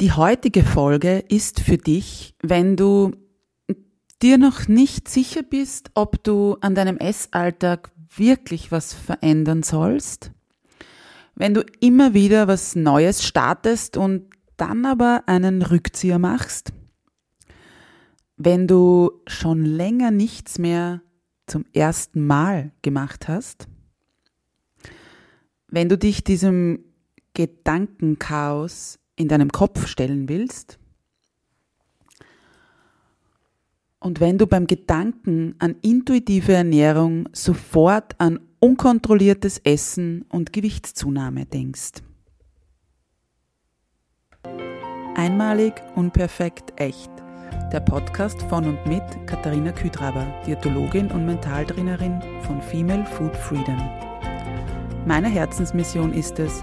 Die heutige Folge ist für dich, wenn du dir noch nicht sicher bist, ob du an deinem Essalltag wirklich was verändern sollst, wenn du immer wieder was Neues startest und dann aber einen Rückzieher machst, wenn du schon länger nichts mehr zum ersten Mal gemacht hast, wenn du dich diesem Gedankenchaos in deinem Kopf stellen willst. Und wenn du beim Gedanken an intuitive Ernährung sofort an unkontrolliertes Essen und Gewichtszunahme denkst. Einmalig, unperfekt, echt. Der Podcast von und mit Katharina Küdraber, Diätologin und Mentaltrainerin von Female Food Freedom. Meine Herzensmission ist es,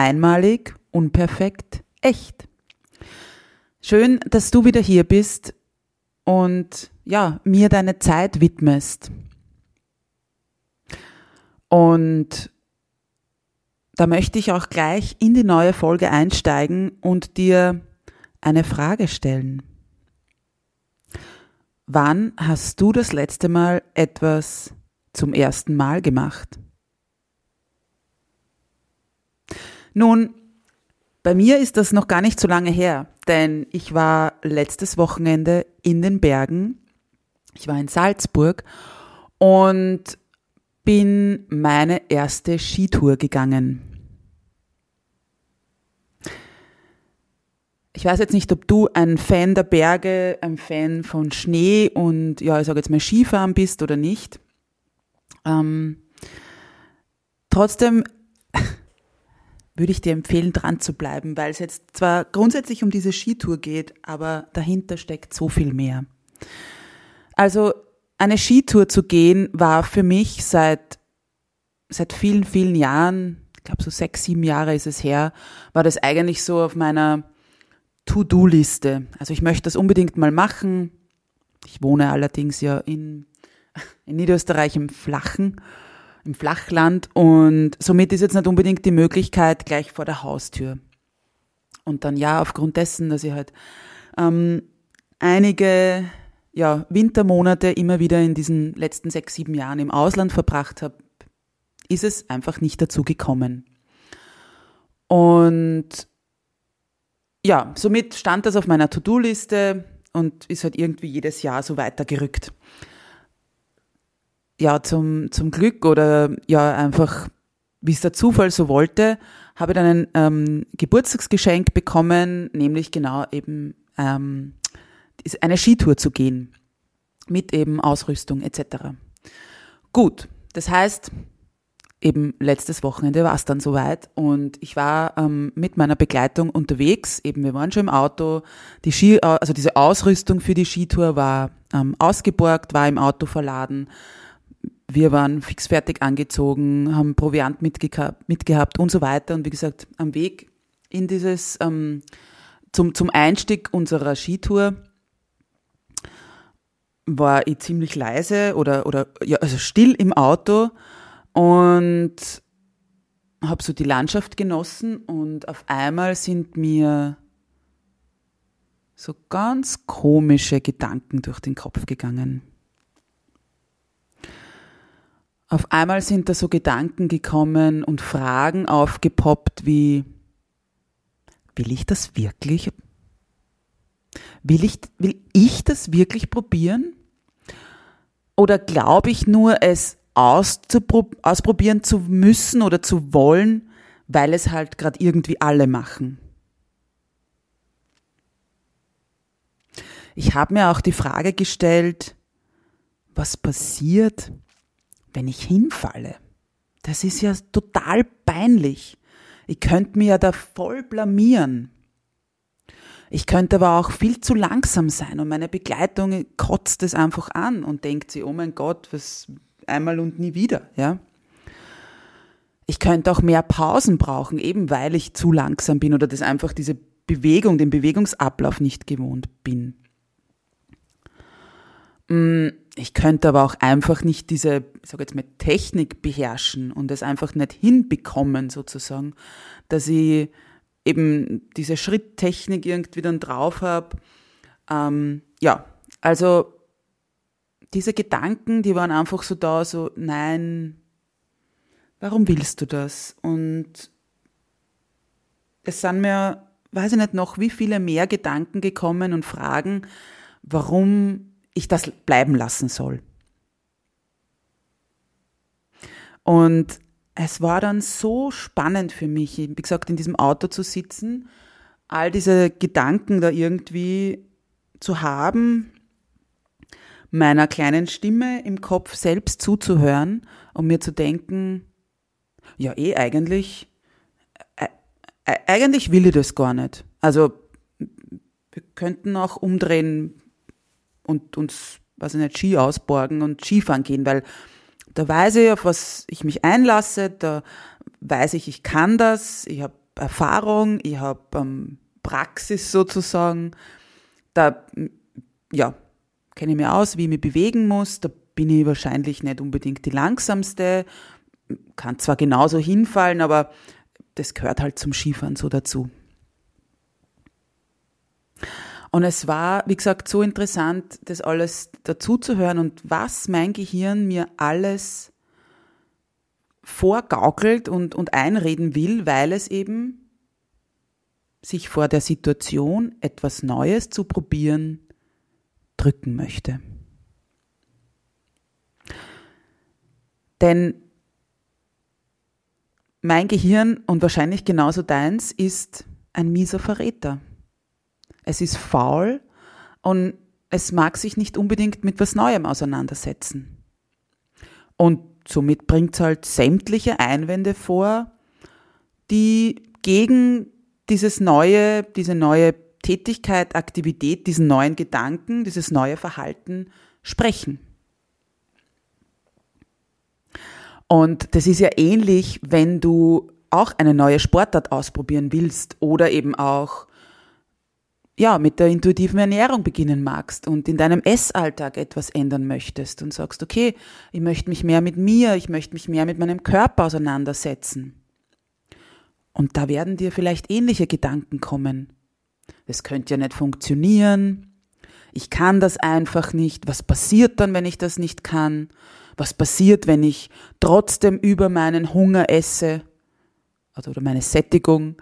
Einmalig, unperfekt, echt. Schön, dass du wieder hier bist und ja, mir deine Zeit widmest. Und da möchte ich auch gleich in die neue Folge einsteigen und dir eine Frage stellen. Wann hast du das letzte Mal etwas zum ersten Mal gemacht? Nun, bei mir ist das noch gar nicht so lange her, denn ich war letztes Wochenende in den Bergen. Ich war in Salzburg und bin meine erste Skitour gegangen. Ich weiß jetzt nicht, ob du ein Fan der Berge, ein Fan von Schnee und ja, ich sage jetzt mal Skifahren bist oder nicht. Ähm, trotzdem würde ich dir empfehlen, dran zu bleiben, weil es jetzt zwar grundsätzlich um diese Skitour geht, aber dahinter steckt so viel mehr. Also eine Skitour zu gehen war für mich seit, seit vielen, vielen Jahren, ich glaube so sechs, sieben Jahre ist es her, war das eigentlich so auf meiner To-Do-Liste. Also ich möchte das unbedingt mal machen. Ich wohne allerdings ja in, in Niederösterreich im Flachen im Flachland und somit ist jetzt nicht unbedingt die Möglichkeit gleich vor der Haustür. Und dann ja, aufgrund dessen, dass ich halt ähm, einige ja, Wintermonate immer wieder in diesen letzten sechs, sieben Jahren im Ausland verbracht habe, ist es einfach nicht dazu gekommen. Und ja, somit stand das auf meiner To-Do-Liste und ist halt irgendwie jedes Jahr so weitergerückt ja, zum, zum Glück oder ja, einfach, wie es der Zufall so wollte, habe ich dann ein ähm, Geburtstagsgeschenk bekommen, nämlich genau eben ähm, eine Skitour zu gehen. Mit eben Ausrüstung etc. Gut, das heißt, eben letztes Wochenende war es dann soweit und ich war ähm, mit meiner Begleitung unterwegs. Eben, wir waren schon im Auto. Die Ski, also diese Ausrüstung für die Skitour war ähm, ausgeborgt, war im Auto verladen. Wir waren fixfertig angezogen, haben Proviant mitgehabt, mitgehabt und so weiter. Und wie gesagt, am Weg in dieses, ähm, zum, zum Einstieg unserer Skitour war ich ziemlich leise oder, oder ja, also still im Auto und habe so die Landschaft genossen und auf einmal sind mir so ganz komische Gedanken durch den Kopf gegangen. Auf einmal sind da so Gedanken gekommen und Fragen aufgepoppt wie, will ich das wirklich? Will ich, will ich das wirklich probieren? Oder glaube ich nur, es ausprobieren zu müssen oder zu wollen, weil es halt gerade irgendwie alle machen? Ich habe mir auch die Frage gestellt, was passiert, wenn ich hinfalle? Das ist ja total peinlich. Ich könnte mir ja da voll blamieren. Ich könnte aber auch viel zu langsam sein und meine Begleitung kotzt es einfach an und denkt sie, oh mein Gott, was einmal und nie wieder, ja. Ich könnte auch mehr Pausen brauchen, eben weil ich zu langsam bin oder das einfach diese Bewegung, den Bewegungsablauf nicht gewohnt bin. Mm, ich könnte aber auch einfach nicht diese, ich sage jetzt mal, Technik beherrschen und es einfach nicht hinbekommen, sozusagen, dass ich eben diese Schritttechnik irgendwie dann drauf habe. Ähm, ja, also diese Gedanken, die waren einfach so da, so, nein, warum willst du das? Und es sind mir, weiß ich nicht noch, wie viele mehr Gedanken gekommen und Fragen, warum ich das bleiben lassen soll. Und es war dann so spannend für mich, wie gesagt, in diesem Auto zu sitzen, all diese Gedanken da irgendwie zu haben, meiner kleinen Stimme im Kopf selbst zuzuhören und mir zu denken, ja, eh eigentlich, äh, eigentlich will ich das gar nicht. Also, wir könnten auch umdrehen und uns, weiß ich nicht, Ski ausborgen und Skifahren gehen, weil da weiß ich, auf was ich mich einlasse, da weiß ich, ich kann das, ich habe Erfahrung, ich habe ähm, Praxis sozusagen. Da, ja, kenne ich mir aus, wie ich mich bewegen muss. Da bin ich wahrscheinlich nicht unbedingt die langsamste, kann zwar genauso hinfallen, aber das gehört halt zum Skifahren so dazu. Und es war, wie gesagt, so interessant, das alles dazuzuhören und was mein Gehirn mir alles vorgaukelt und, und einreden will, weil es eben sich vor der Situation, etwas Neues zu probieren, drücken möchte. Denn mein Gehirn und wahrscheinlich genauso deins ist ein mieser Verräter. Es ist faul und es mag sich nicht unbedingt mit was Neuem auseinandersetzen. Und somit bringt es halt sämtliche Einwände vor, die gegen dieses neue, diese neue Tätigkeit, Aktivität, diesen neuen Gedanken, dieses neue Verhalten sprechen. Und das ist ja ähnlich, wenn du auch eine neue Sportart ausprobieren willst oder eben auch ja, mit der intuitiven Ernährung beginnen magst und in deinem Essalltag etwas ändern möchtest und sagst, okay, ich möchte mich mehr mit mir, ich möchte mich mehr mit meinem Körper auseinandersetzen. Und da werden dir vielleicht ähnliche Gedanken kommen. Das könnte ja nicht funktionieren. Ich kann das einfach nicht. Was passiert dann, wenn ich das nicht kann? Was passiert, wenn ich trotzdem über meinen Hunger esse? Also, oder meine Sättigung?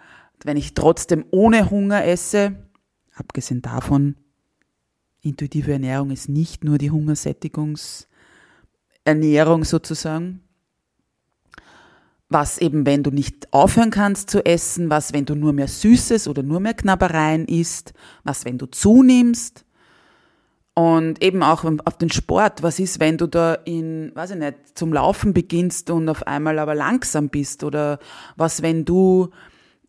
Wenn ich trotzdem ohne Hunger esse? Abgesehen davon, intuitive Ernährung ist nicht nur die Hungersättigungsernährung sozusagen. Was eben, wenn du nicht aufhören kannst zu essen, was, wenn du nur mehr Süßes oder nur mehr Knabbereien isst, was, wenn du zunimmst. Und eben auch auf den Sport. Was ist, wenn du da in, weiß ich nicht, zum Laufen beginnst und auf einmal aber langsam bist? Oder was, wenn du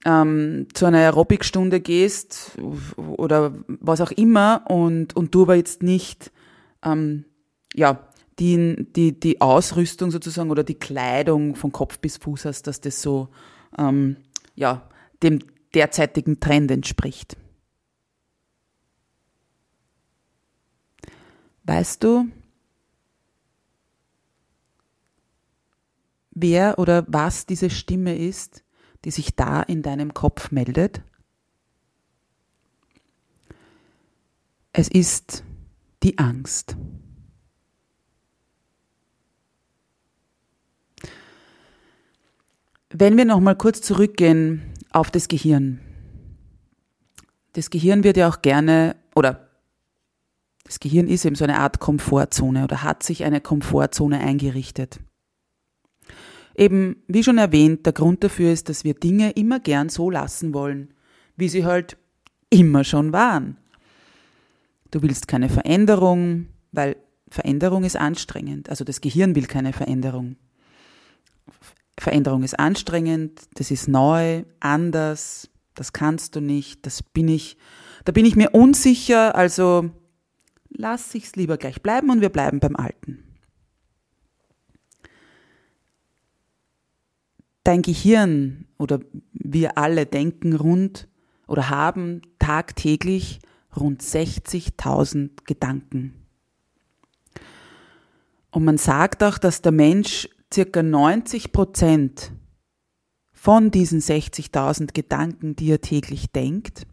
ähm, zu einer Aerobikstunde gehst oder was auch immer und, und du aber jetzt nicht ähm, ja, die, die, die Ausrüstung sozusagen oder die Kleidung von Kopf bis Fuß hast, dass das so ähm, ja, dem derzeitigen Trend entspricht. Weißt du, wer oder was diese Stimme ist, die sich da in deinem Kopf meldet? Es ist die Angst. Wenn wir nochmal kurz zurückgehen auf das Gehirn. Das Gehirn wird ja auch gerne oder das Gehirn ist eben so eine Art Komfortzone oder hat sich eine Komfortzone eingerichtet. Eben, wie schon erwähnt, der Grund dafür ist, dass wir Dinge immer gern so lassen wollen, wie sie halt immer schon waren. Du willst keine Veränderung, weil Veränderung ist anstrengend. Also das Gehirn will keine Veränderung. Veränderung ist anstrengend, das ist neu, anders, das kannst du nicht, das bin ich, da bin ich mir unsicher, also lass ich's lieber gleich bleiben und wir bleiben beim Alten. Dein Gehirn oder wir alle denken rund oder haben tagtäglich rund 60.000 Gedanken. Und man sagt auch, dass der Mensch circa 90 Prozent von diesen 60.000 Gedanken, die er täglich denkt,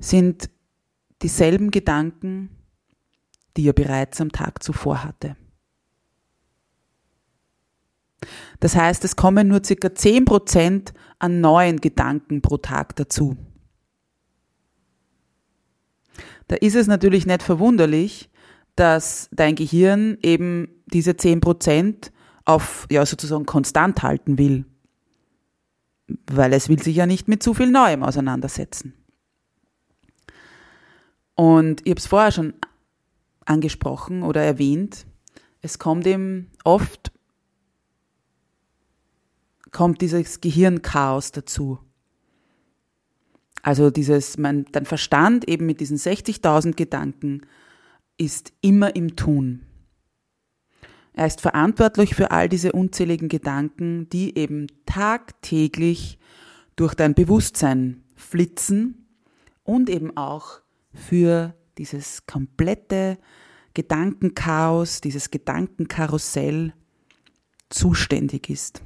sind dieselben Gedanken, die er bereits am Tag zuvor hatte. Das heißt, es kommen nur circa 10 Prozent an neuen Gedanken pro Tag dazu. Da ist es natürlich nicht verwunderlich, dass dein Gehirn eben diese 10% auf, ja, sozusagen konstant halten will. Weil es will sich ja nicht mit zu viel Neuem auseinandersetzen. Und ich habe es vorher schon angesprochen oder erwähnt, es kommt eben oft, kommt dieses Gehirnchaos dazu. Also dieses, mein, dein Verstand eben mit diesen 60.000 Gedanken ist immer im Tun. Er ist verantwortlich für all diese unzähligen Gedanken, die eben tagtäglich durch dein Bewusstsein flitzen und eben auch für dieses komplette Gedankenchaos, dieses Gedankenkarussell zuständig ist.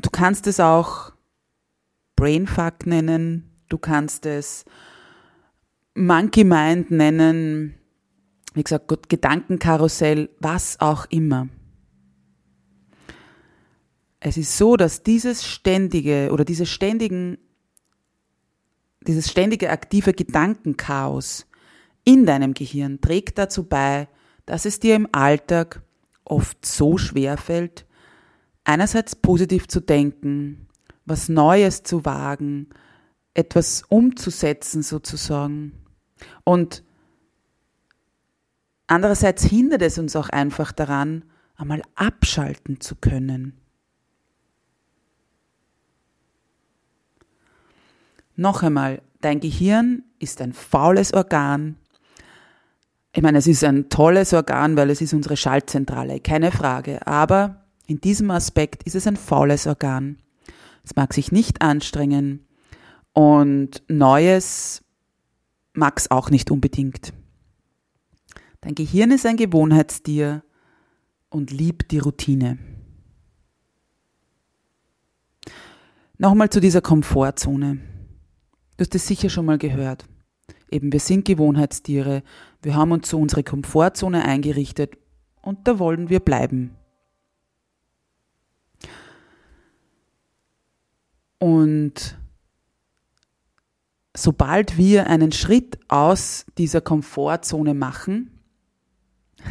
Du kannst es auch Brainfuck nennen, du kannst es Monkey Mind nennen, wie gesagt, Gedankenkarussell, was auch immer. Es ist so, dass dieses ständige oder diese ständigen, dieses ständige aktive Gedankenchaos in deinem Gehirn trägt dazu bei, dass es dir im Alltag oft so schwer fällt, einerseits positiv zu denken, was Neues zu wagen, etwas umzusetzen sozusagen und andererseits hindert es uns auch einfach daran, einmal abschalten zu können. Noch einmal, dein Gehirn ist ein faules Organ. Ich meine, es ist ein tolles Organ, weil es ist unsere Schaltzentrale, keine Frage. Aber in diesem Aspekt ist es ein faules Organ. Es mag sich nicht anstrengen und Neues mag es auch nicht unbedingt. Dein Gehirn ist ein Gewohnheitstier und liebt die Routine. Nochmal zu dieser Komfortzone. Du hast es sicher schon mal gehört. Eben, wir sind Gewohnheitstiere, wir haben uns so unsere Komfortzone eingerichtet und da wollen wir bleiben. Und sobald wir einen Schritt aus dieser Komfortzone machen,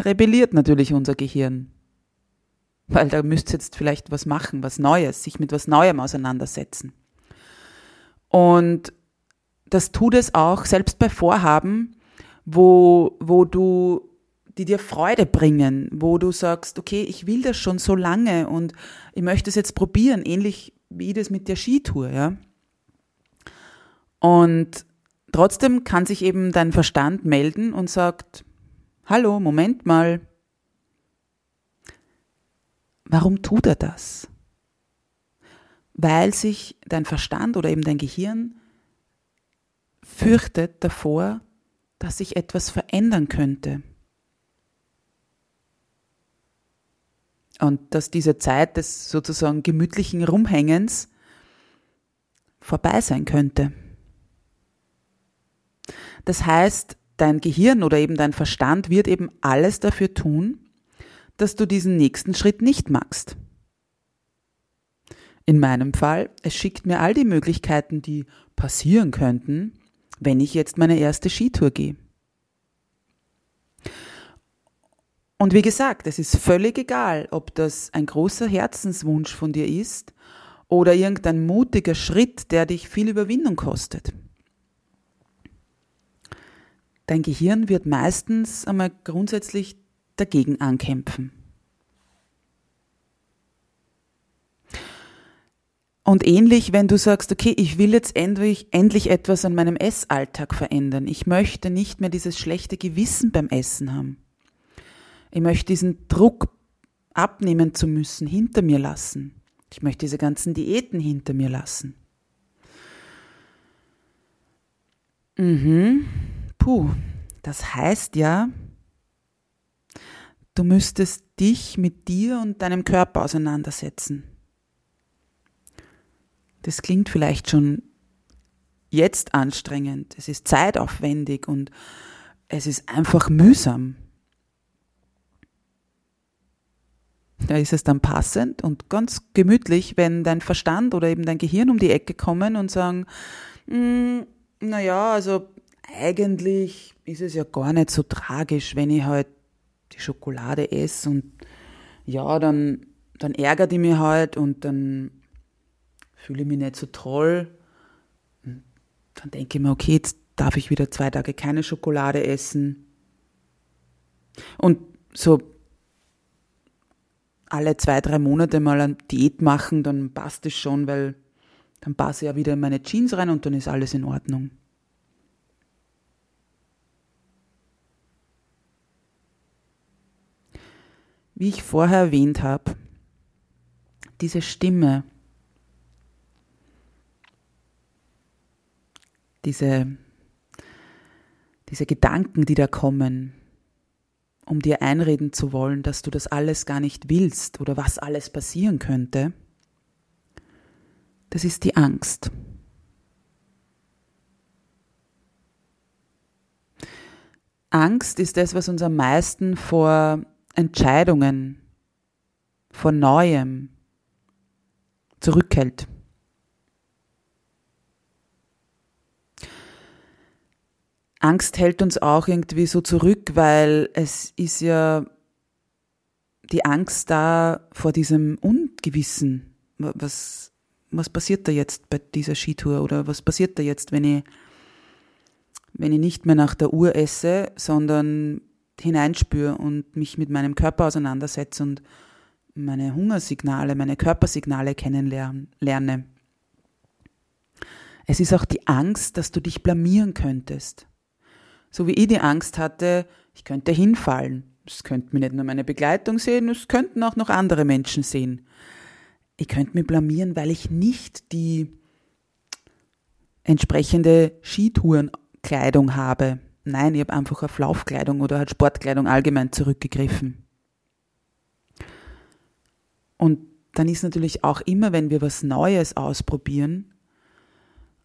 rebelliert natürlich unser Gehirn. Weil da müsst ihr jetzt vielleicht was machen, was Neues, sich mit was Neuem auseinandersetzen. Und das tut es auch selbst bei Vorhaben, wo, wo du, die dir Freude bringen, wo du sagst, okay, ich will das schon so lange und ich möchte es jetzt probieren, ähnlich wie das mit der Skitour, ja. Und trotzdem kann sich eben dein Verstand melden und sagt, hallo, Moment mal, warum tut er das? Weil sich dein Verstand oder eben dein Gehirn fürchtet davor, dass sich etwas verändern könnte. Und dass diese Zeit des sozusagen gemütlichen Rumhängens vorbei sein könnte. Das heißt, dein Gehirn oder eben dein Verstand wird eben alles dafür tun, dass du diesen nächsten Schritt nicht machst. In meinem Fall, es schickt mir all die Möglichkeiten, die passieren könnten, wenn ich jetzt meine erste Skitour gehe. Und wie gesagt, es ist völlig egal, ob das ein großer Herzenswunsch von dir ist oder irgendein mutiger Schritt, der dich viel Überwindung kostet. Dein Gehirn wird meistens einmal grundsätzlich dagegen ankämpfen. Und ähnlich, wenn du sagst, okay, ich will jetzt endlich, endlich etwas an meinem Essalltag verändern. Ich möchte nicht mehr dieses schlechte Gewissen beim Essen haben. Ich möchte diesen Druck abnehmen zu müssen, hinter mir lassen. Ich möchte diese ganzen Diäten hinter mir lassen. Mhm. Puh, das heißt ja, du müsstest dich mit dir und deinem Körper auseinandersetzen. Das klingt vielleicht schon jetzt anstrengend, es ist zeitaufwendig und es ist einfach mühsam. Da ist es dann passend und ganz gemütlich, wenn dein Verstand oder eben dein Gehirn um die Ecke kommen und sagen, hm, naja, also eigentlich ist es ja gar nicht so tragisch, wenn ich halt die Schokolade esse und ja, dann, dann ärgert die mich halt und dann fühle ich mich nicht so toll. Und dann denke ich mir, okay, jetzt darf ich wieder zwei Tage keine Schokolade essen. Und so alle zwei, drei Monate mal eine Diät machen, dann passt es schon, weil dann passe ich ja wieder in meine Jeans rein und dann ist alles in Ordnung. Wie ich vorher erwähnt habe, diese Stimme, diese, diese Gedanken, die da kommen, um dir einreden zu wollen, dass du das alles gar nicht willst oder was alles passieren könnte, das ist die Angst. Angst ist das, was uns am meisten vor Entscheidungen, vor Neuem zurückhält. Angst hält uns auch irgendwie so zurück, weil es ist ja die Angst da vor diesem Ungewissen. Was, was passiert da jetzt bei dieser Skitour oder was passiert da jetzt, wenn ich, wenn ich nicht mehr nach der Uhr esse, sondern hineinspüre und mich mit meinem Körper auseinandersetze und meine Hungersignale, meine Körpersignale kennenlerne. Es ist auch die Angst, dass du dich blamieren könntest. So wie ich die Angst hatte, ich könnte hinfallen. Es könnte mir nicht nur meine Begleitung sehen, es könnten auch noch andere Menschen sehen. Ich könnte mich blamieren, weil ich nicht die entsprechende Skitourenkleidung habe. Nein, ich habe einfach auf Laufkleidung oder halt Sportkleidung allgemein zurückgegriffen. Und dann ist natürlich auch immer, wenn wir was Neues ausprobieren,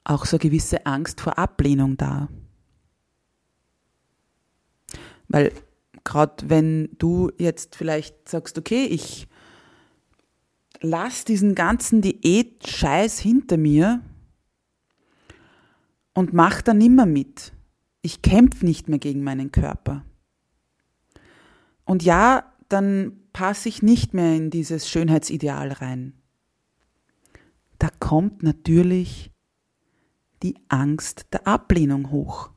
auch so eine gewisse Angst vor Ablehnung da. Weil gerade wenn du jetzt vielleicht sagst, okay, ich lass diesen ganzen Diät-Scheiß hinter mir und mach da nimmer mit. Ich kämpfe nicht mehr gegen meinen Körper. Und ja, dann passe ich nicht mehr in dieses Schönheitsideal rein. Da kommt natürlich die Angst der Ablehnung hoch.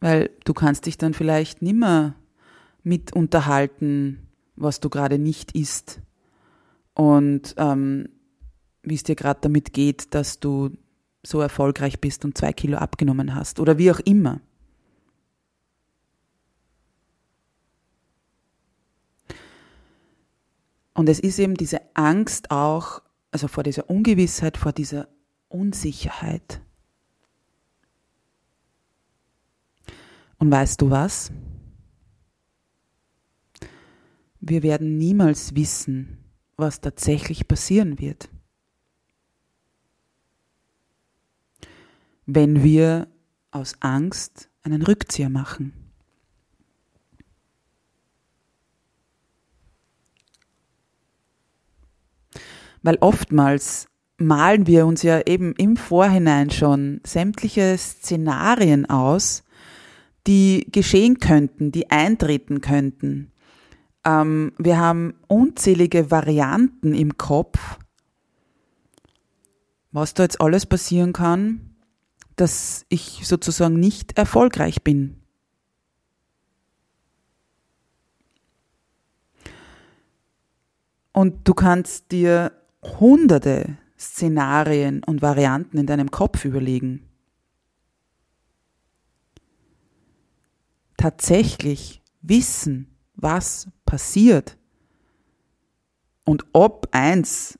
Weil du kannst dich dann vielleicht nimmer mit unterhalten, was du gerade nicht isst und ähm, wie es dir gerade damit geht, dass du so erfolgreich bist und zwei Kilo abgenommen hast oder wie auch immer. Und es ist eben diese Angst auch, also vor dieser Ungewissheit, vor dieser Unsicherheit. Und weißt du was? Wir werden niemals wissen, was tatsächlich passieren wird. Wenn wir aus Angst einen Rückzieher machen. Weil oftmals malen wir uns ja eben im Vorhinein schon sämtliche Szenarien aus, die geschehen könnten, die eintreten könnten. Ähm, wir haben unzählige Varianten im Kopf, was da jetzt alles passieren kann, dass ich sozusagen nicht erfolgreich bin. Und du kannst dir hunderte Szenarien und Varianten in deinem Kopf überlegen. Tatsächlich wissen, was passiert und ob eins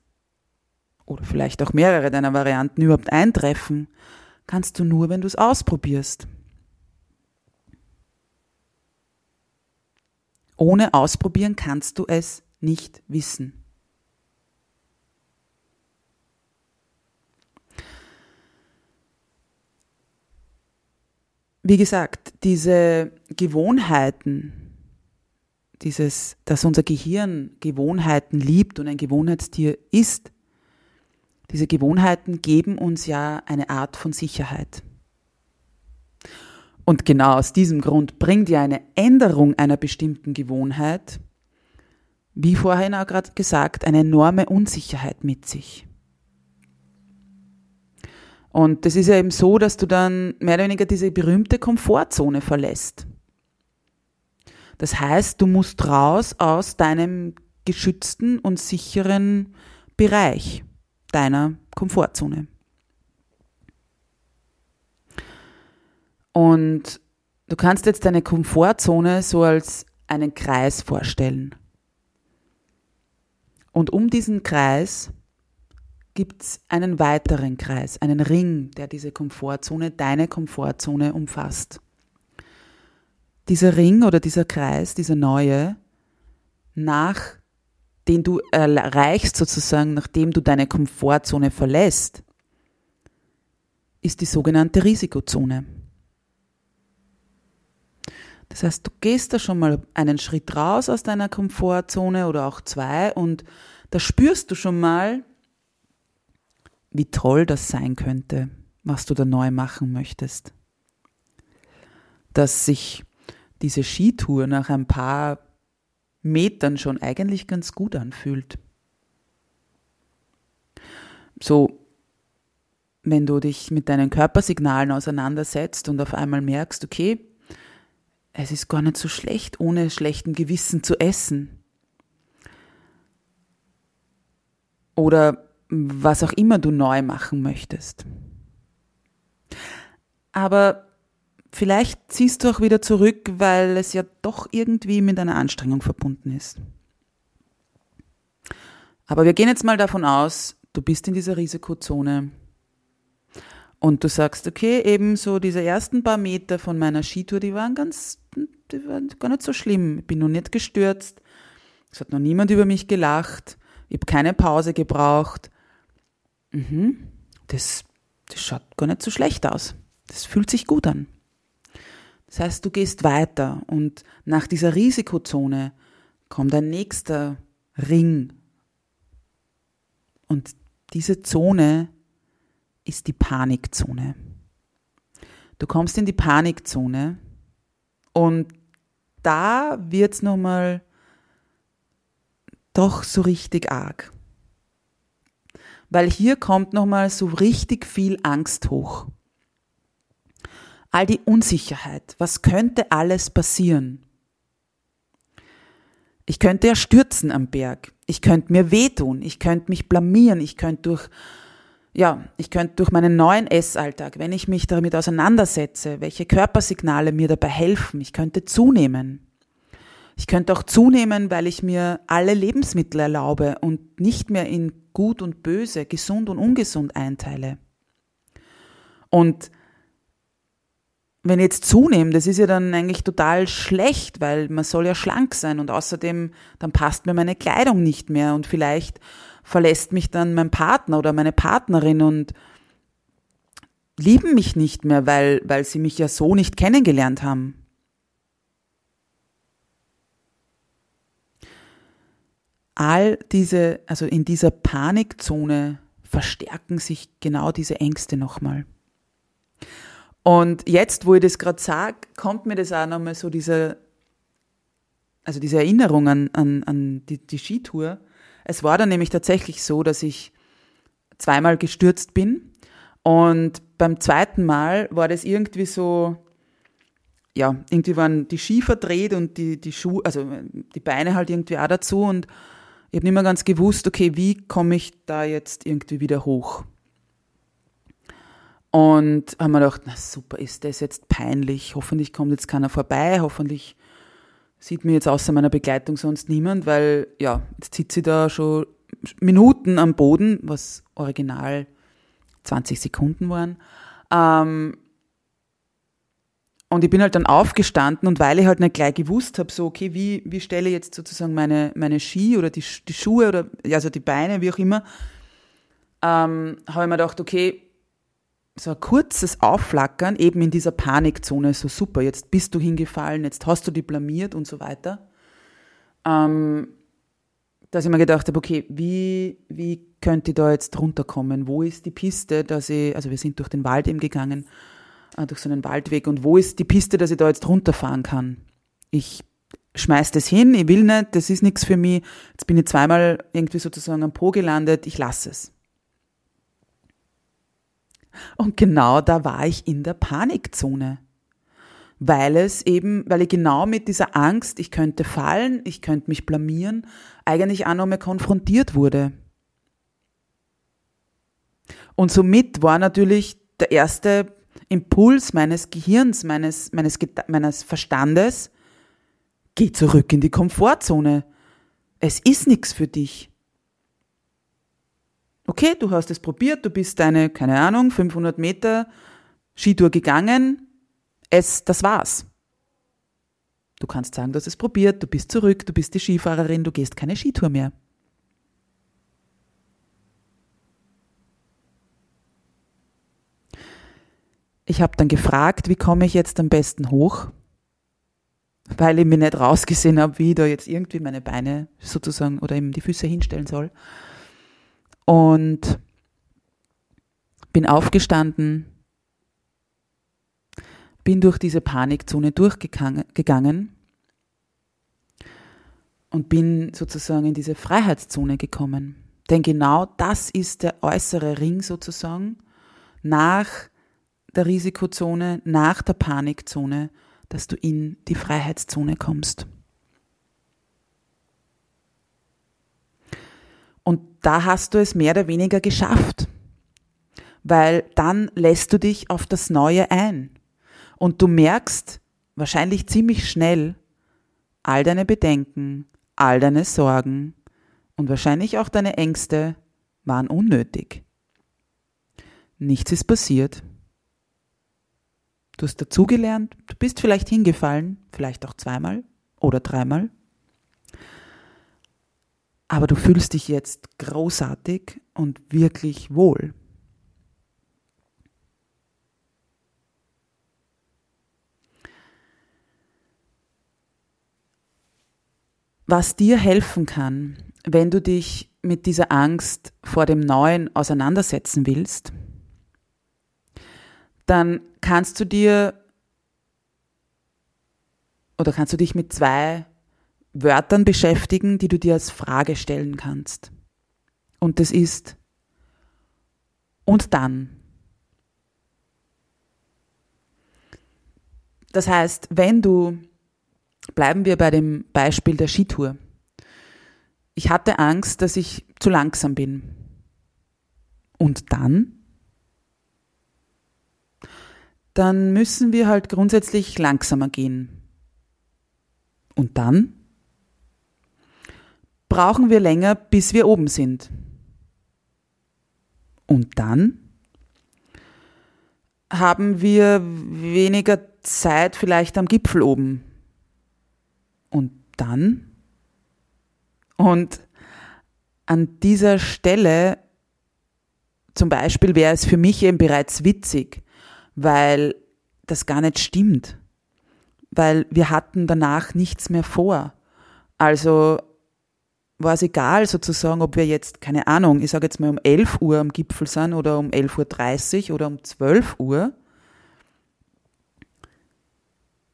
oder vielleicht auch mehrere deiner Varianten überhaupt eintreffen, kannst du nur, wenn du es ausprobierst. Ohne ausprobieren kannst du es nicht wissen. Wie gesagt, diese Gewohnheiten, dieses, dass unser Gehirn Gewohnheiten liebt und ein Gewohnheitstier ist, diese Gewohnheiten geben uns ja eine Art von Sicherheit. Und genau aus diesem Grund bringt ja eine Änderung einer bestimmten Gewohnheit, wie vorhin auch gerade gesagt, eine enorme Unsicherheit mit sich. Und das ist ja eben so, dass du dann mehr oder weniger diese berühmte Komfortzone verlässt. Das heißt, du musst raus aus deinem geschützten und sicheren Bereich deiner Komfortzone. Und du kannst jetzt deine Komfortzone so als einen Kreis vorstellen. Und um diesen Kreis gibt es einen weiteren Kreis, einen Ring, der diese Komfortzone, deine Komfortzone umfasst. Dieser Ring oder dieser Kreis, dieser neue, nach den du erreichst sozusagen, nachdem du deine Komfortzone verlässt, ist die sogenannte Risikozone. Das heißt, du gehst da schon mal einen Schritt raus aus deiner Komfortzone oder auch zwei und da spürst du schon mal, wie toll das sein könnte, was du da neu machen möchtest. Dass sich diese Skitour nach ein paar Metern schon eigentlich ganz gut anfühlt. So, wenn du dich mit deinen Körpersignalen auseinandersetzt und auf einmal merkst, okay, es ist gar nicht so schlecht, ohne schlechten Gewissen zu essen. Oder was auch immer du neu machen möchtest. Aber vielleicht ziehst du auch wieder zurück, weil es ja doch irgendwie mit einer Anstrengung verbunden ist. Aber wir gehen jetzt mal davon aus, du bist in dieser Risikozone und du sagst, okay, eben so diese ersten paar Meter von meiner Skitour, die waren ganz, die waren gar nicht so schlimm. Ich bin noch nicht gestürzt. Es hat noch niemand über mich gelacht. Ich habe keine Pause gebraucht. Mhm, das, das schaut gar nicht so schlecht aus. Das fühlt sich gut an. Das heißt, du gehst weiter und nach dieser Risikozone kommt ein nächster Ring. Und diese Zone ist die Panikzone. Du kommst in die Panikzone und da wird es nochmal doch so richtig arg. Weil hier kommt nochmal so richtig viel Angst hoch. All die Unsicherheit. Was könnte alles passieren? Ich könnte ja stürzen am Berg. Ich könnte mir wehtun. Ich könnte mich blamieren. Ich könnte durch, ja, ich könnte durch meinen neuen Essalltag, wenn ich mich damit auseinandersetze, welche Körpersignale mir dabei helfen, ich könnte zunehmen. Ich könnte auch zunehmen, weil ich mir alle Lebensmittel erlaube und nicht mehr in gut und böse, gesund und ungesund einteile. Und wenn ich jetzt zunehme, das ist ja dann eigentlich total schlecht, weil man soll ja schlank sein und außerdem dann passt mir meine Kleidung nicht mehr und vielleicht verlässt mich dann mein Partner oder meine Partnerin und lieben mich nicht mehr, weil, weil sie mich ja so nicht kennengelernt haben. All diese, also in dieser Panikzone verstärken sich genau diese Ängste nochmal. Und jetzt, wo ich das gerade sage, kommt mir das auch nochmal so diese, also diese Erinnerung an, an, an die, die Skitour. Es war dann nämlich tatsächlich so, dass ich zweimal gestürzt bin und beim zweiten Mal war das irgendwie so, ja, irgendwie waren die Ski verdreht und die, die Schuhe, also die Beine halt irgendwie auch dazu und ich habe nicht mehr ganz gewusst, okay, wie komme ich da jetzt irgendwie wieder hoch? Und haben mir gedacht, na super, ist das jetzt peinlich, hoffentlich kommt jetzt keiner vorbei, hoffentlich sieht mir jetzt außer meiner Begleitung sonst niemand, weil ja, jetzt sitzt sie da schon Minuten am Boden, was original 20 Sekunden waren. Ähm, und ich bin halt dann aufgestanden und weil ich halt nicht gleich gewusst habe, so, okay, wie, wie stelle ich jetzt sozusagen meine, meine Ski oder die, die Schuhe oder, also die Beine, wie auch immer, ähm, habe ich mir gedacht, okay, so ein kurzes Aufflackern eben in dieser Panikzone, so super, jetzt bist du hingefallen, jetzt hast du dich blamiert und so weiter. Ähm, dass ich mir gedacht habe, okay, wie, wie könnte ich da jetzt runterkommen? Wo ist die Piste, dass ich, also wir sind durch den Wald eben gegangen, durch so einen Waldweg und wo ist die Piste, dass ich da jetzt runterfahren kann? Ich schmeiß das hin, ich will nicht, das ist nichts für mich. Jetzt bin ich zweimal irgendwie sozusagen am Po gelandet, ich lasse es. Und genau da war ich in der Panikzone. Weil es eben, weil ich genau mit dieser Angst, ich könnte fallen, ich könnte mich blamieren, eigentlich auch nochmal konfrontiert wurde. Und somit war natürlich der erste Impuls meines Gehirns, meines, meines, meines Verstandes, geh zurück in die Komfortzone. Es ist nichts für dich. Okay, du hast es probiert, du bist deine, keine Ahnung, 500 Meter Skitour gegangen. Es, das war's. Du kannst sagen, du hast es probiert, du bist zurück, du bist die Skifahrerin, du gehst keine Skitour mehr. Ich habe dann gefragt, wie komme ich jetzt am besten hoch, weil ich mir nicht rausgesehen habe, wie ich da jetzt irgendwie meine Beine sozusagen oder eben die Füße hinstellen soll. Und bin aufgestanden, bin durch diese Panikzone durchgegangen und bin sozusagen in diese Freiheitszone gekommen. Denn genau das ist der äußere Ring sozusagen nach der Risikozone, nach der Panikzone, dass du in die Freiheitszone kommst. Und da hast du es mehr oder weniger geschafft, weil dann lässt du dich auf das Neue ein und du merkst wahrscheinlich ziemlich schnell, all deine Bedenken, all deine Sorgen und wahrscheinlich auch deine Ängste waren unnötig. Nichts ist passiert. Du hast dazugelernt, du bist vielleicht hingefallen, vielleicht auch zweimal oder dreimal. Aber du fühlst dich jetzt großartig und wirklich wohl. Was dir helfen kann, wenn du dich mit dieser Angst vor dem Neuen auseinandersetzen willst, dann kannst du dir oder kannst du dich mit zwei Wörtern beschäftigen, die du dir als Frage stellen kannst. Und das ist und dann. Das heißt, wenn du, bleiben wir bei dem Beispiel der Skitour. Ich hatte Angst, dass ich zu langsam bin. Und dann? Dann müssen wir halt grundsätzlich langsamer gehen. Und dann brauchen wir länger, bis wir oben sind. Und dann haben wir weniger Zeit vielleicht am Gipfel oben. Und dann? Und an dieser Stelle zum Beispiel wäre es für mich eben bereits witzig, weil das gar nicht stimmt, weil wir hatten danach nichts mehr vor. Also war es egal sozusagen, ob wir jetzt, keine Ahnung, ich sage jetzt mal um 11 Uhr am Gipfel sind oder um 11.30 Uhr oder um 12 Uhr,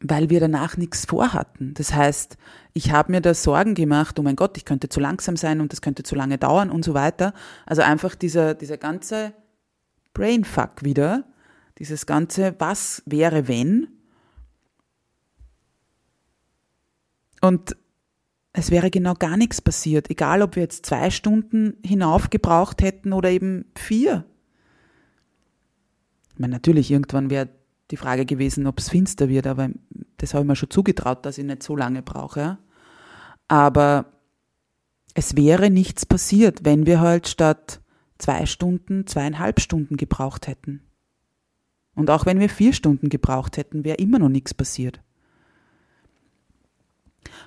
weil wir danach nichts vorhatten. Das heißt, ich habe mir da Sorgen gemacht, oh mein Gott, ich könnte zu langsam sein und das könnte zu lange dauern und so weiter. Also einfach dieser, dieser ganze Brainfuck wieder, dieses ganze Was wäre wenn. Und es wäre genau gar nichts passiert, egal ob wir jetzt zwei Stunden hinauf gebraucht hätten oder eben vier. Ich meine, natürlich, irgendwann wäre die Frage gewesen, ob es finster wird, aber das habe ich mir schon zugetraut, dass ich nicht so lange brauche. Aber es wäre nichts passiert, wenn wir halt statt zwei Stunden zweieinhalb Stunden gebraucht hätten. Und auch wenn wir vier Stunden gebraucht hätten, wäre immer noch nichts passiert.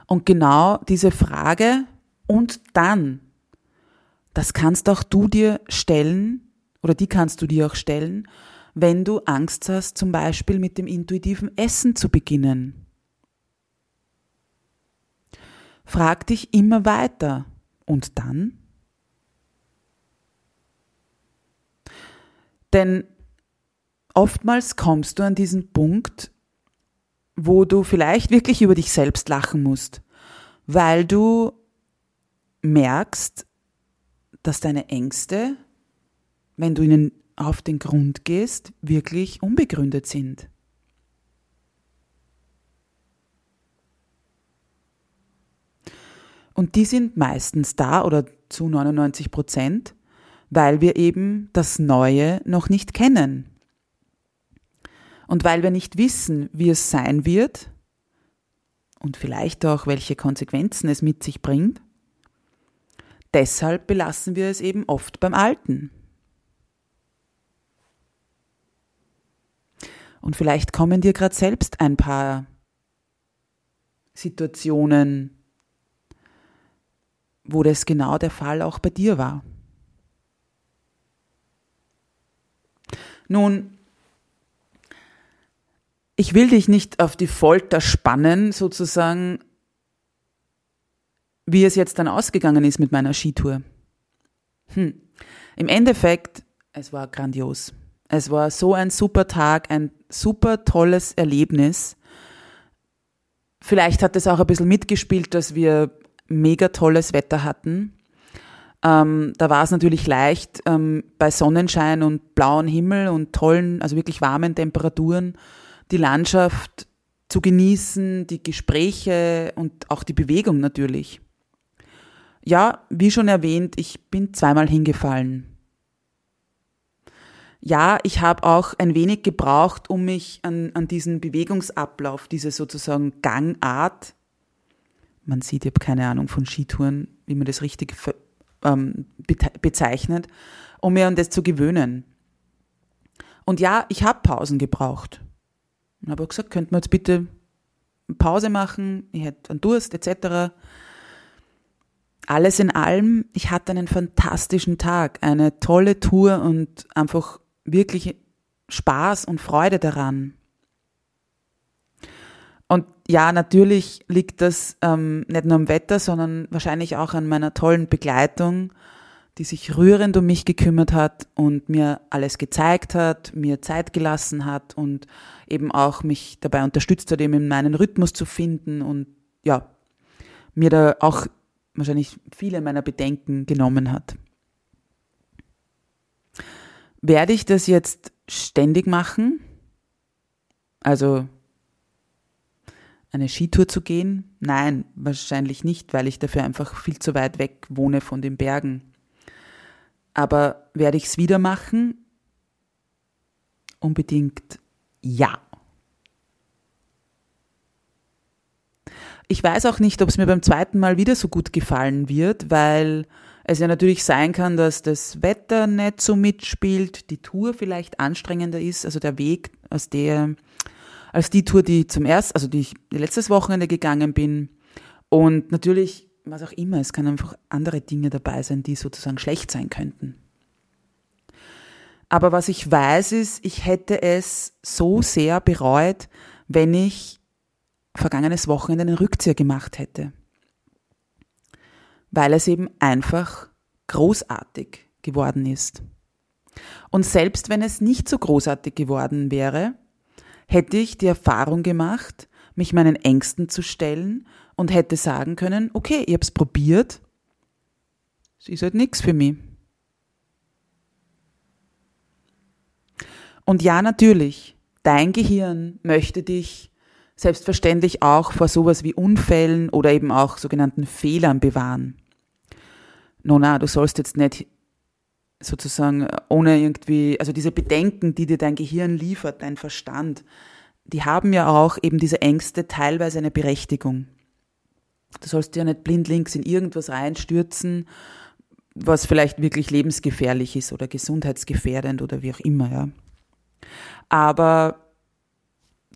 Und genau diese Frage und dann, das kannst auch du dir stellen oder die kannst du dir auch stellen, wenn du Angst hast, zum Beispiel mit dem intuitiven Essen zu beginnen. Frag dich immer weiter. Und dann? Denn oftmals kommst du an diesen Punkt, wo du vielleicht wirklich über dich selbst lachen musst, weil du merkst, dass deine Ängste, wenn du ihnen auf den Grund gehst, wirklich unbegründet sind. Und die sind meistens da oder zu 99 Prozent, weil wir eben das Neue noch nicht kennen. Und weil wir nicht wissen, wie es sein wird und vielleicht auch, welche Konsequenzen es mit sich bringt, deshalb belassen wir es eben oft beim Alten. Und vielleicht kommen dir gerade selbst ein paar Situationen, wo das genau der Fall auch bei dir war. Nun, ich will dich nicht auf die Folter spannen, sozusagen, wie es jetzt dann ausgegangen ist mit meiner Skitour. Hm. Im Endeffekt, es war grandios. Es war so ein super Tag, ein super tolles Erlebnis. Vielleicht hat es auch ein bisschen mitgespielt, dass wir mega tolles Wetter hatten. Ähm, da war es natürlich leicht, ähm, bei Sonnenschein und blauem Himmel und tollen, also wirklich warmen Temperaturen die Landschaft zu genießen, die Gespräche und auch die Bewegung natürlich. Ja, wie schon erwähnt, ich bin zweimal hingefallen. Ja, ich habe auch ein wenig gebraucht, um mich an, an diesen Bewegungsablauf, diese sozusagen Gangart, man sieht, ich habe keine Ahnung von Skitouren, wie man das richtig ähm, bezeichnet, um mir an das zu gewöhnen. Und ja, ich habe Pausen gebraucht. Und habe gesagt, könnten wir jetzt bitte Pause machen, ich hätte einen Durst etc. Alles in allem, ich hatte einen fantastischen Tag, eine tolle Tour und einfach wirklich Spaß und Freude daran. Und ja, natürlich liegt das ähm, nicht nur am Wetter, sondern wahrscheinlich auch an meiner tollen Begleitung die sich rührend um mich gekümmert hat und mir alles gezeigt hat, mir Zeit gelassen hat und eben auch mich dabei unterstützt hat, eben in meinen Rhythmus zu finden und ja, mir da auch wahrscheinlich viele meiner Bedenken genommen hat. Werde ich das jetzt ständig machen? Also eine Skitour zu gehen? Nein, wahrscheinlich nicht, weil ich dafür einfach viel zu weit weg wohne von den Bergen. Aber werde ich es wieder machen? Unbedingt ja. Ich weiß auch nicht, ob es mir beim zweiten Mal wieder so gut gefallen wird, weil es ja natürlich sein kann, dass das Wetter nicht so mitspielt, die Tour vielleicht anstrengender ist, also der Weg aus der, als die Tour, die zum ersten, also die ich letztes Wochenende gegangen bin. Und natürlich was auch immer, es kann einfach andere Dinge dabei sein, die sozusagen schlecht sein könnten. Aber was ich weiß ist, ich hätte es so sehr bereut, wenn ich vergangenes Wochenende einen Rückzieher gemacht hätte. weil es eben einfach großartig geworden ist. Und selbst wenn es nicht so großartig geworden wäre, hätte ich die Erfahrung gemacht, mich meinen Ängsten zu stellen und hätte sagen können, okay, ich habe es probiert, es ist halt nichts für mich. Und ja, natürlich, dein Gehirn möchte dich selbstverständlich auch vor sowas wie Unfällen oder eben auch sogenannten Fehlern bewahren. No, na, du sollst jetzt nicht sozusagen ohne irgendwie, also diese Bedenken, die dir dein Gehirn liefert, dein Verstand, die haben ja auch eben diese Ängste teilweise eine Berechtigung. Du sollst ja nicht blindlings in irgendwas reinstürzen, was vielleicht wirklich lebensgefährlich ist oder gesundheitsgefährdend oder wie auch immer, ja. Aber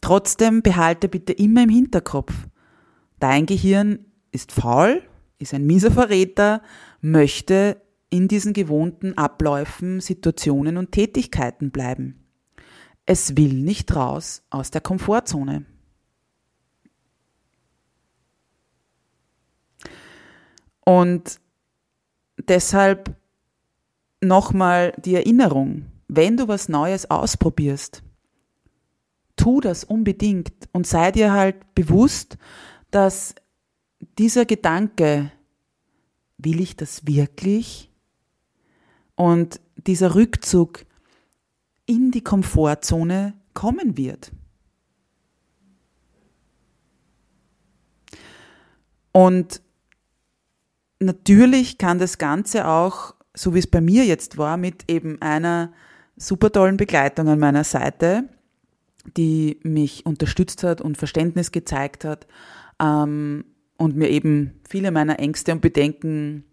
trotzdem behalte bitte immer im Hinterkopf, dein Gehirn ist faul, ist ein mieser Verräter, möchte in diesen gewohnten Abläufen, Situationen und Tätigkeiten bleiben. Es will nicht raus aus der Komfortzone. Und deshalb nochmal die Erinnerung, wenn du was Neues ausprobierst, tu das unbedingt und sei dir halt bewusst, dass dieser Gedanke, will ich das wirklich? Und dieser Rückzug in die Komfortzone kommen wird. Und natürlich kann das Ganze auch, so wie es bei mir jetzt war, mit eben einer super tollen Begleitung an meiner Seite, die mich unterstützt hat und Verständnis gezeigt hat ähm, und mir eben viele meiner Ängste und Bedenken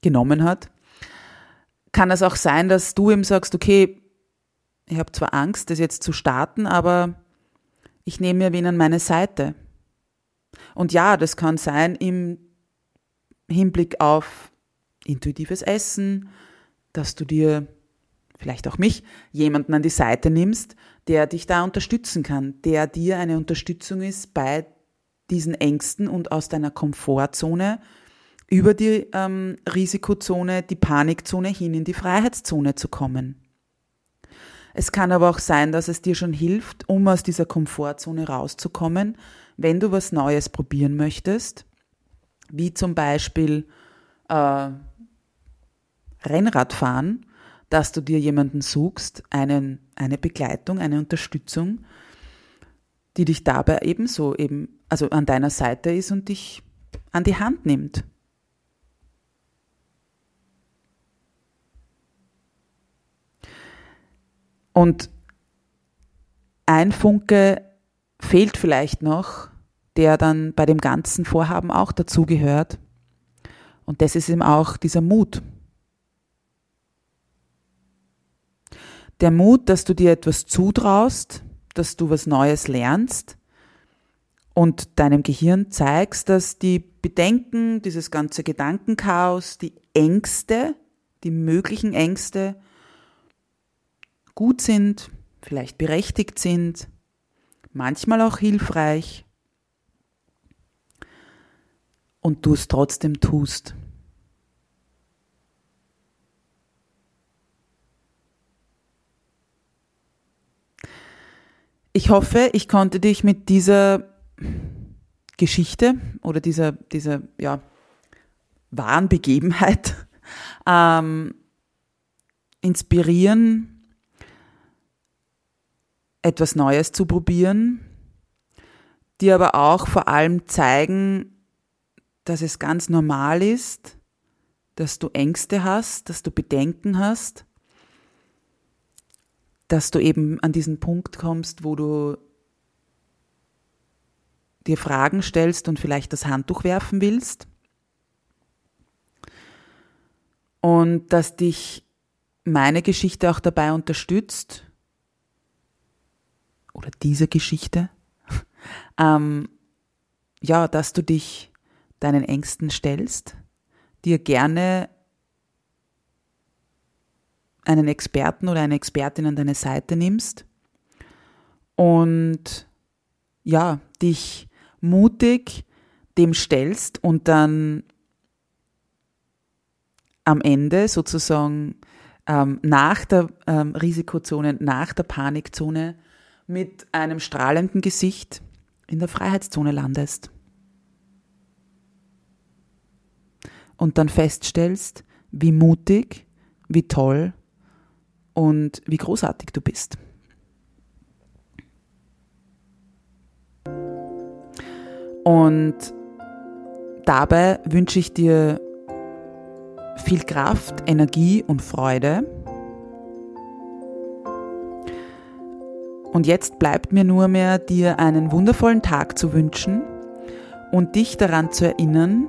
genommen hat, kann es auch sein, dass du ihm sagst, okay, ich habe zwar Angst, das jetzt zu starten, aber ich nehme mir wen an meine Seite. Und ja, das kann sein im Hinblick auf intuitives Essen, dass du dir vielleicht auch mich, jemanden an die Seite nimmst, der dich da unterstützen kann, der dir eine Unterstützung ist bei diesen Ängsten und aus deiner Komfortzone über die ähm, Risikozone, die Panikzone hin in die Freiheitszone zu kommen. Es kann aber auch sein, dass es dir schon hilft, um aus dieser Komfortzone rauszukommen, wenn du was Neues probieren möchtest, wie zum Beispiel äh, Rennradfahren, dass du dir jemanden suchst, einen, eine Begleitung, eine Unterstützung, die dich dabei ebenso eben, also an deiner Seite ist und dich an die Hand nimmt. Und ein Funke fehlt vielleicht noch, der dann bei dem ganzen Vorhaben auch dazugehört. Und das ist eben auch dieser Mut. Der Mut, dass du dir etwas zutraust, dass du was Neues lernst und deinem Gehirn zeigst, dass die Bedenken, dieses ganze Gedankenchaos, die Ängste, die möglichen Ängste gut sind, vielleicht berechtigt sind, manchmal auch hilfreich und du es trotzdem tust. Ich hoffe, ich konnte dich mit dieser Geschichte oder dieser, dieser ja, wahren Begebenheit ähm, inspirieren, etwas Neues zu probieren, die aber auch vor allem zeigen, dass es ganz normal ist, dass du Ängste hast, dass du Bedenken hast, dass du eben an diesen Punkt kommst, wo du dir Fragen stellst und vielleicht das Handtuch werfen willst. Und dass dich meine Geschichte auch dabei unterstützt, oder diese Geschichte, ähm, ja, dass du dich deinen Ängsten stellst, dir gerne einen Experten oder eine Expertin an deine Seite nimmst und ja, dich mutig dem stellst und dann am Ende sozusagen ähm, nach der ähm, Risikozone, nach der Panikzone mit einem strahlenden Gesicht in der Freiheitszone landest. Und dann feststellst, wie mutig, wie toll und wie großartig du bist. Und dabei wünsche ich dir viel Kraft, Energie und Freude. Und jetzt bleibt mir nur mehr, dir einen wundervollen Tag zu wünschen und dich daran zu erinnern,